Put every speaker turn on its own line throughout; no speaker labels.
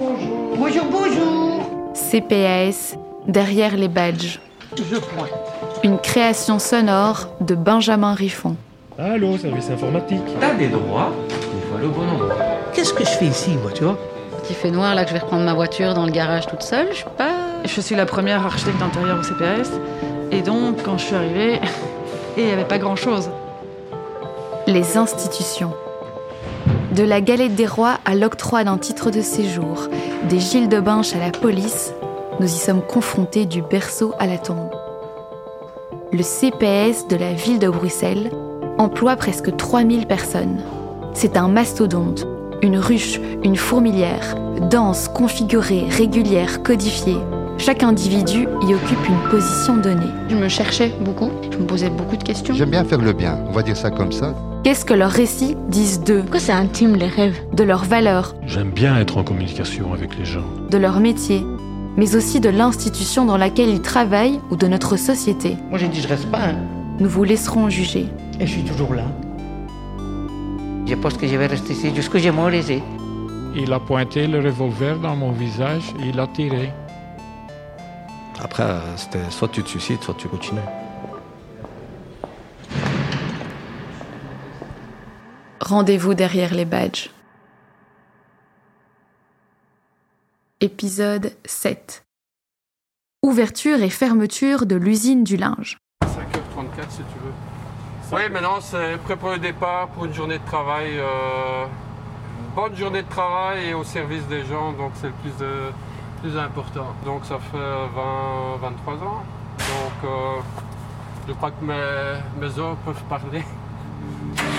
bonjour.
Bonjour, bonjour.
CPAS, derrière les badges.
Je pointe.
Une création sonore de Benjamin Riffon.
Allô, service informatique.
T'as des droits, il faut aller au bon endroit.
Qu'est-ce que je fais ici, moi, tu vois?
Petit fait noir là que je vais reprendre ma voiture dans le garage toute seule, je suis pas.
Je suis la première architecte d'intérieur au CPAS. Et donc, quand je suis arrivée, il n'y avait pas grand-chose.
Les institutions. De la galette des rois à l'octroi d'un titre de séjour, des Gilles de Binche à la police, nous y sommes confrontés du berceau à la tombe. Le CPS de la ville de Bruxelles emploie presque 3000 personnes. C'est un mastodonte, une ruche, une fourmilière, dense, configurée, régulière, codifiée. Chaque individu y occupe une position donnée.
Je me cherchais beaucoup, je me posais beaucoup de questions.
J'aime bien faire le bien, on va dire ça comme ça.
Qu'est-ce que leurs récits disent d'eux,
Pourquoi c'est intime les rêves
de leurs valeurs,
J'aime bien être en communication avec les gens.
de leur métier, mais aussi de l'institution dans laquelle ils travaillent ou de notre société
Moi, j'ai dit, je reste pas, hein.
Nous vous laisserons juger.
Et je suis toujours là.
Je pense que je vais rester ici jusqu'à ce que je mourrai.
Il a pointé le revolver dans mon visage et il a tiré.
Après, euh, c'était soit tu te suicides, soit tu continues.
Rendez-vous derrière les badges. Épisode 7. Ouverture et fermeture de l'usine du linge.
5h34 si tu veux. Oui, maintenant c'est prêt pour le départ, pour une journée de travail. euh, bonne journée de travail et au service des gens, donc c'est le plus, euh, important. Donc ça fait 20, 23 ans. Donc euh, je crois que mes, mes os peuvent parler.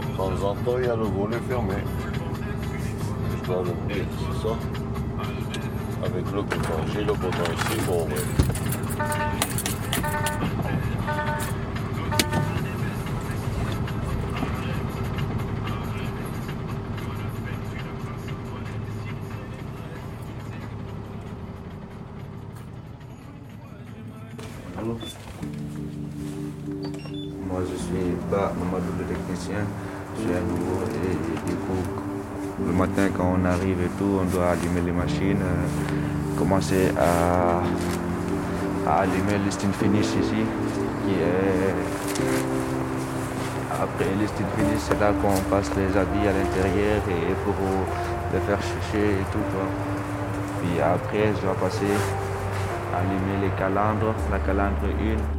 De temps en temps, il y a le volet fermé. Je dois l'ouvrir, c'est ça Avec le bouton, j'ai le bouton ici pour ouvrir.
Moi, je suis pas Mamadou le technicien. Je suis un nouveau et, du coup, le matin quand on arrive et tout, on doit allumer les machines, euh, commencer à, à allumer le finish ici, qui est après le steel finish, c'est là qu'on passe les habits à l'intérieur et pour les faire sécher et tout. quoi. Puis après, je dois passer allumer les calandres, la calandre 1.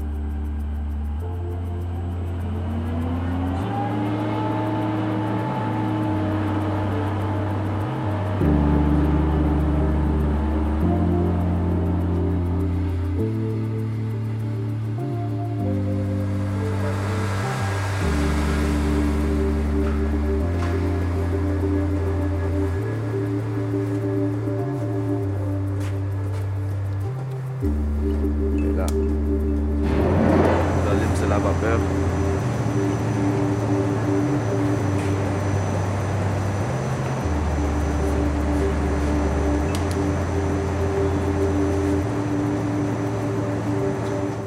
La vapeur.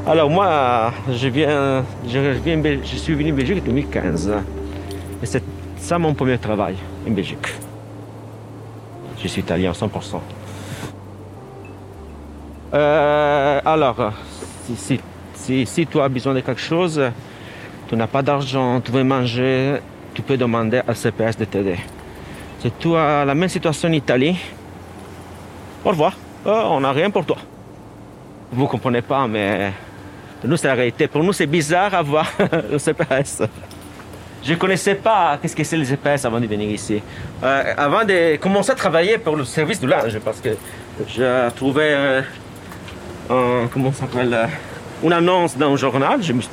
Alors moi, je, viens, je, je suis venu en Belgique en 2015. Et c'est ça mon premier travail en Belgique. Je suis italien à 100%. Euh, alors, si, si, tu as besoin de quelque chose, tu n'as pas d'argent, tu veux manger, tu peux demander à CPS de t'aider. Si tu la même situation en Italie, au revoir, Euh, on n'a rien pour toi. Vous ne comprenez pas, mais nous, c'est la réalité. Pour nous, c'est bizarre à voir le CPS. Je ne connaissais pas qu'est-ce que c'est le GPS avant de venir ici. Euh, avant de commencer à travailler pour le service du linge, parce que j'ai trouvé euh, un, comment ça s'appelle, euh, une annonce dans un journal, je me suis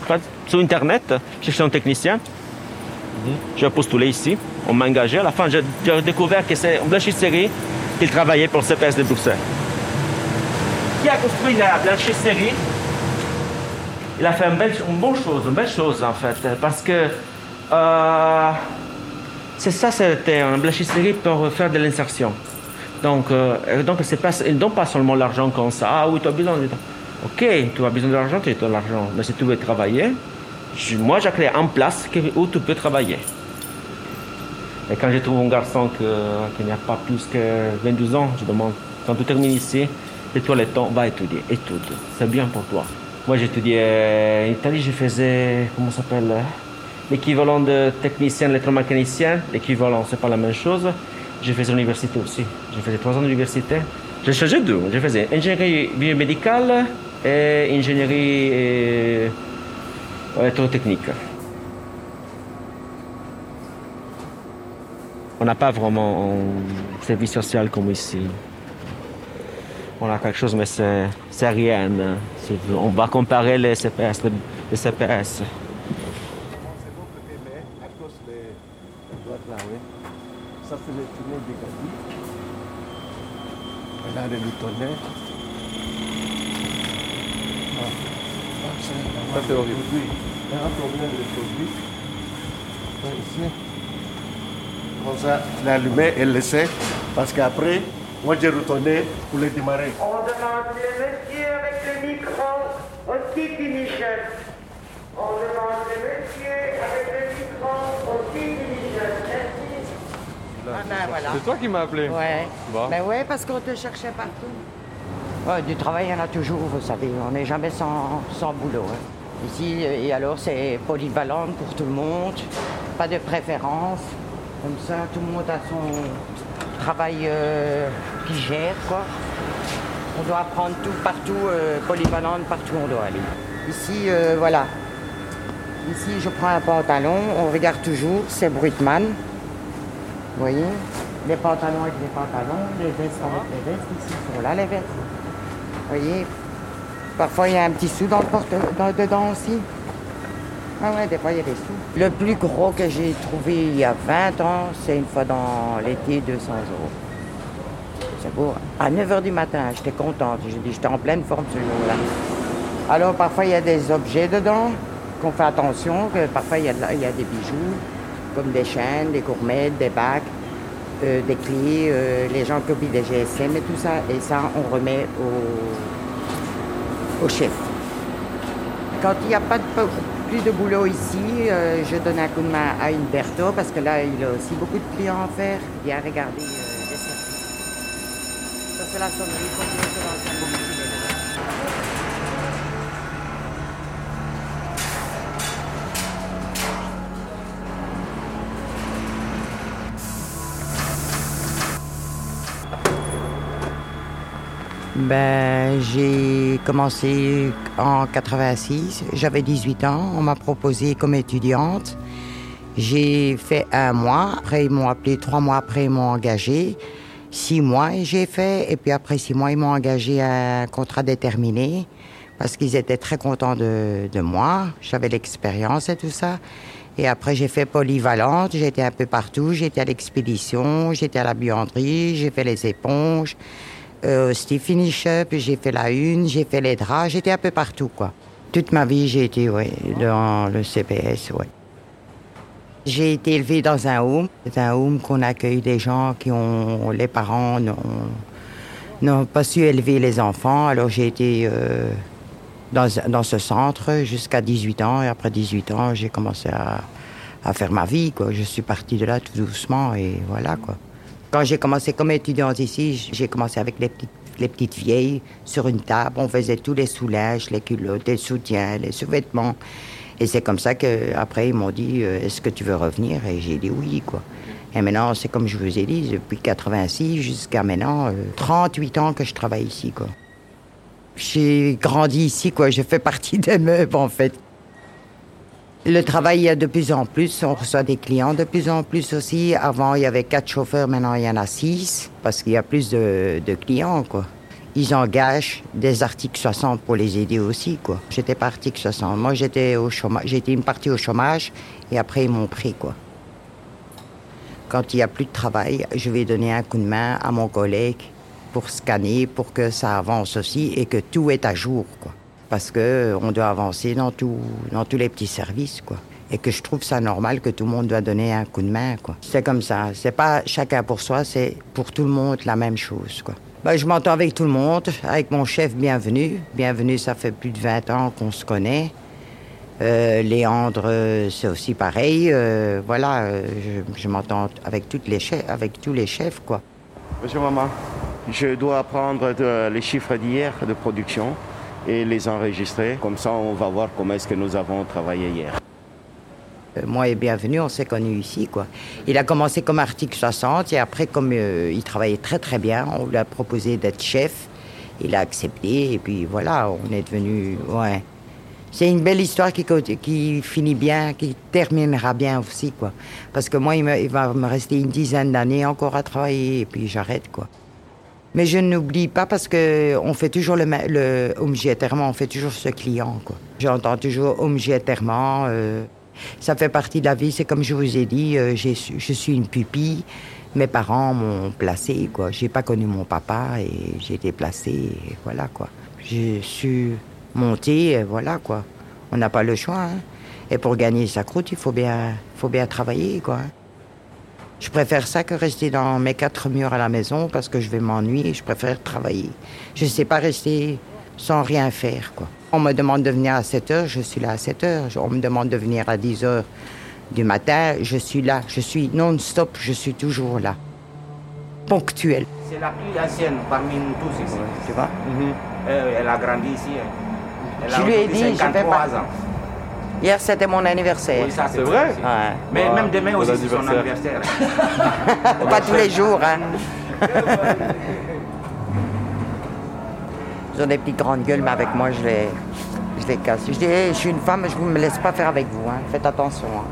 sur Internet, je cherchais un technicien. J'ai postulé ici, on m'a engagé. À la fin, j'ai découvert que c'est une blanchisserie qui travaillait pour CPS de Bruxelles. Qui a construit la blanchisserie Il a fait une, belle, une bonne chose, une belle chose en fait, parce que euh, c'est ça, c'était une blanchisserie pour faire de l'insertion. Donc, euh, donc pas, ils ne donnent pas seulement l'argent comme ça. Ah oui, tu as besoin de Ok, tu as besoin d'argent, tu as de l'argent. Mais si tu veux travailler, je, moi j'ai créé en place où tu peux travailler. Et quand je trouve un garçon qui n'a pas plus que 22 ans, je demande, quand tu termines ici, et toi le temps, va étudier, étude. C'est bien pour toi. Moi j'étudiais en Italie, je faisais, comment ça s'appelle l'équivalent de technicien électromécanicien, l'équivalent, c'est pas la même chose. J'ai fait l'université aussi. J'ai fait trois ans d'université. J'ai changé deux. J'ai fait ingénierie biomédicale et ingénierie électrotechnique. On n'a pas vraiment un service social comme ici. On a quelque chose, mais c'est rien. On va comparer les. Les CPS.
Ça, c'est le tunnel des Gabi. Là, le tonnerre. Ah. A un problème de produit. Ici. Comme ça, l'allumer et le laisser. Parce qu'après, moi, j'ai retourné pour le démarrer.
On demande le monsieur avec le micro au petit finition. On demande le monsieur avec le micro au petit finition. Merci.
Ah
ben, voilà.
C'est toi qui m'as appelé
Ouais.
Bon.
Ben ouais, parce qu'on te cherchait partout. Ouais, du travail, il y en a toujours, vous savez. On n'est jamais sans, sans boulot. hein. Ici, et alors, c'est polyvalent pour tout le monde. Pas de préférence. Comme ça, tout le monde a son travail euh, qu'il gère, quoi. On doit apprendre tout partout, euh, polyvalente partout où on doit aller. Ici, euh, voilà. Ici, je prends un pantalon, on regarde toujours, c'est Brutman. Vous voyez? Les pantalons avec les pantalons, les vestes avec les vestes, ici sont là les vestes. Vous voyez? Parfois il y a un petit sou dans le porte dans- dedans aussi. Ah ouais, des fois il y a des sous. Le plus gros que j'ai trouvé il y a 20 ans, c'est une fois dans l'été 200 euros. C'est beau. À 9h du matin, j'étais contente. Je dis, j'étais en pleine forme ce jour-là. Alors parfois il y a des objets dedans qu'on fait attention, que parfois il y, a il y a des bijoux, comme des chaînes, des gourmettes, des bacs, euh, des clés, euh, les gens qui oublient des GSM et tout ça. Et ça, on remet au, au chef. Quand il n'y a pas de, plus de boulot ici, euh, je donne un coup de main à Umberto parce que là, il a aussi beaucoup de clients à faire. Il vient regarder euh, les services. Ça, c'est la sonnerie. Ben, j'ai commencé en 86. J'avais 18 ans. On m'a proposé comme étudiante. J'ai fait un mois. Après, ils m'ont appelé. Trois mois après, ils m'ont engagé. Six mois, j'ai fait. Et puis après six mois, ils m'ont engagé à un contrat déterminé parce qu'ils étaient très contents de, de moi. J'avais l'expérience et tout ça. Et après, j'ai fait polyvalente. J'étais un peu partout. J'étais à l'expédition, j'étais à la buanderie, j'ai fait les éponges. Euh, C'était finish up, j'ai fait la une, j'ai fait les draps, j'étais un peu partout, quoi. Toute ma vie, j'ai été, ouais, dans le CPS, ouais. J'ai été élevée dans un home. C'est un home qu'on accueille des gens qui ont... Les parents n'ont pas su élever les enfants. Alors j'ai été euh, dans, ce centre jusqu'à 18 ans. Et après 18 ans, j'ai commencé à, à faire ma vie, quoi. Je suis partie de là tout doucement et voilà, quoi. Quand j'ai commencé comme étudiante ici, j'ai commencé avec les petites, les petites vieilles sur une table. On faisait tous les soulages, les culottes, les soutiens, les sous-vêtements. Et c'est comme ça qu'après, ils m'ont dit euh, Est-ce que tu veux revenir? Et j'ai dit oui, quoi. Et maintenant, c'est comme je vous ai dit, depuis 86 jusqu'à maintenant, euh, 38 ans que je travaille ici, quoi. J'ai grandi ici, quoi. J'ai fait partie des meubles, en fait. Le travail, il y a de plus en plus. On reçoit des clients de plus en plus aussi. Avant, il y avait quatre chauffeurs. Maintenant, il y en a six parce qu'il y a plus de, clients, quoi. Ils engagent des articles 60 pour les aider aussi, quoi. J'étais pas article 60. Moi, j'étais au chômage. J'étais une partie au chômage et après, ils m'ont pris, quoi. Quand il n'y a plus de travail, je vais donner un coup de main à mon collègue pour scanner, pour que ça avance aussi et que tout est à jour, quoi. Parce que on doit avancer dans, tout, dans tous les petits services, quoi. Et que je trouve ça normal que tout le monde doit donner un coup de main, quoi. C'est comme ça. C'est pas chacun pour soi, c'est pour tout le monde la même chose, quoi. Ben, je m'entends avec tout le monde, avec mon chef Bienvenu. Bienvenu, ça fait plus de 20 ans qu'on se connaît. Euh, Léandre, euh, c'est aussi pareil. Euh, voilà, euh, je, m'entends avec, toutes les chefs, avec tous les chefs, quoi.
Monsieur Maman, je dois prendre les chiffres d'hier de production et les enregistrer. Comme ça, on va voir comment est-ce que nous avons travaillé hier.
Euh, Moi et Bienvenu, on s'est connus ici, quoi. Il a commencé comme article 60 et après, comme euh, il travaillait très très bien, on lui a proposé d'être chef. Il a accepté et puis voilà, on est devenu... Ouais. C'est une belle histoire qui, qui finit bien, qui terminera bien aussi, quoi. Parce que moi, il, il va me rester une dizaine d'années encore à travailler et puis j'arrête, quoi. Mais je n'oublie pas parce que on fait toujours le, le on fait toujours ce client. J'entends toujours obligatoirement. euh, ça fait partie de la vie. C'est comme je vous ai dit, euh, je suis une pupille. Mes parents m'ont placé, quoi. J'ai pas connu mon papa et j'ai été placée, et voilà, quoi. J'ai su monter, et voilà, quoi. On n'a pas le choix, hein. Et pour gagner sa croûte, il faut bien, faut bien travailler, quoi. hein. Je préfère ça que rester dans mes quatre murs à la maison parce que je vais m'ennuyer. Je préfère travailler. Je ne sais pas rester sans rien faire, quoi. On me demande de venir à 7 heures, je suis là à 7 heures. On me demande de venir à 10 heures du matin, je suis là. Je suis non-stop, je suis toujours là. Ponctuel.
C'est la plus ancienne parmi nous tous ici.
Tu vois
Euh, elle a grandi ici. hein. Elle a
Je lui ai dit, je fais
53
pas.
ans.
Hier, c'était mon anniversaire.
Oui, ça, c'est vrai.
Ouais.
Mais même demain aussi, c'est son anniversaire.
Pas tous les jours, hein. Ils ont des petites grandes gueules, mais avec moi, je les, je les casse. Je dis, Hey, je suis une femme, je ne me laisse pas faire avec vous. hein. Faites attention. hein.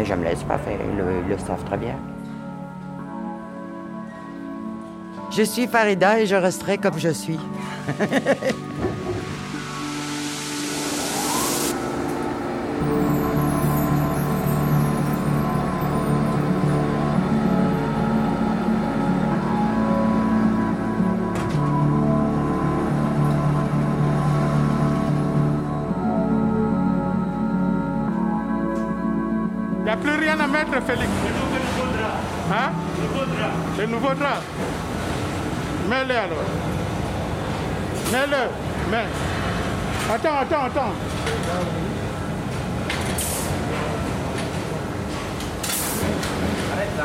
Et je ne me laisse pas faire. Ils le, ils le savent très bien. Je suis Farida et je resterai comme je suis.
n'y a plus rien à mettre, Félix. Le nouveau drap. Hein? Le nouveau drap. Le nouveau drap. Mets-le alors. Mets-le. Mets. Attends, attends, attends.
Arrête là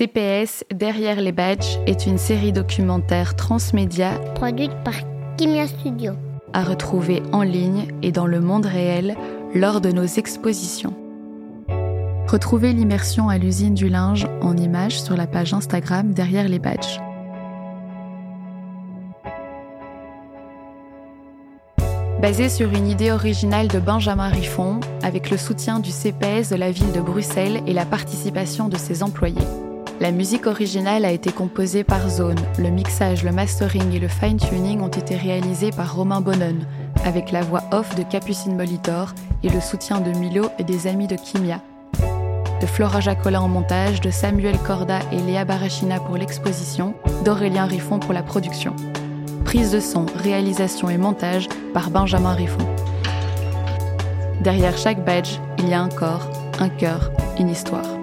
CPS Derrière les badges est une série documentaire transmédia
produite par Kimia Studio
à retrouver en ligne et dans le monde réel lors de nos expositions. Retrouvez l'immersion à l'usine du linge en images sur la page Instagram Derrière les badges. Basé sur une idée originale de Benjamin Riffon, avec le soutien du CPS de la ville de Bruxelles et la participation de ses employés. La musique originale a été composée par Zone. Le mixage, le mastering et le fine-tuning ont été réalisés par Romain Bonnon, avec la voix off de Capucine Molitor et le soutien de Milo et des amis de Kimia. De Flora Jacola en montage, de Samuel Corda et Léa Barachina pour l'exposition, d'Aurélien Riffon pour la production. Prise de son, réalisation et montage par Benjamin Riffon. Derrière chaque badge, il y a un corps, un cœur, une histoire.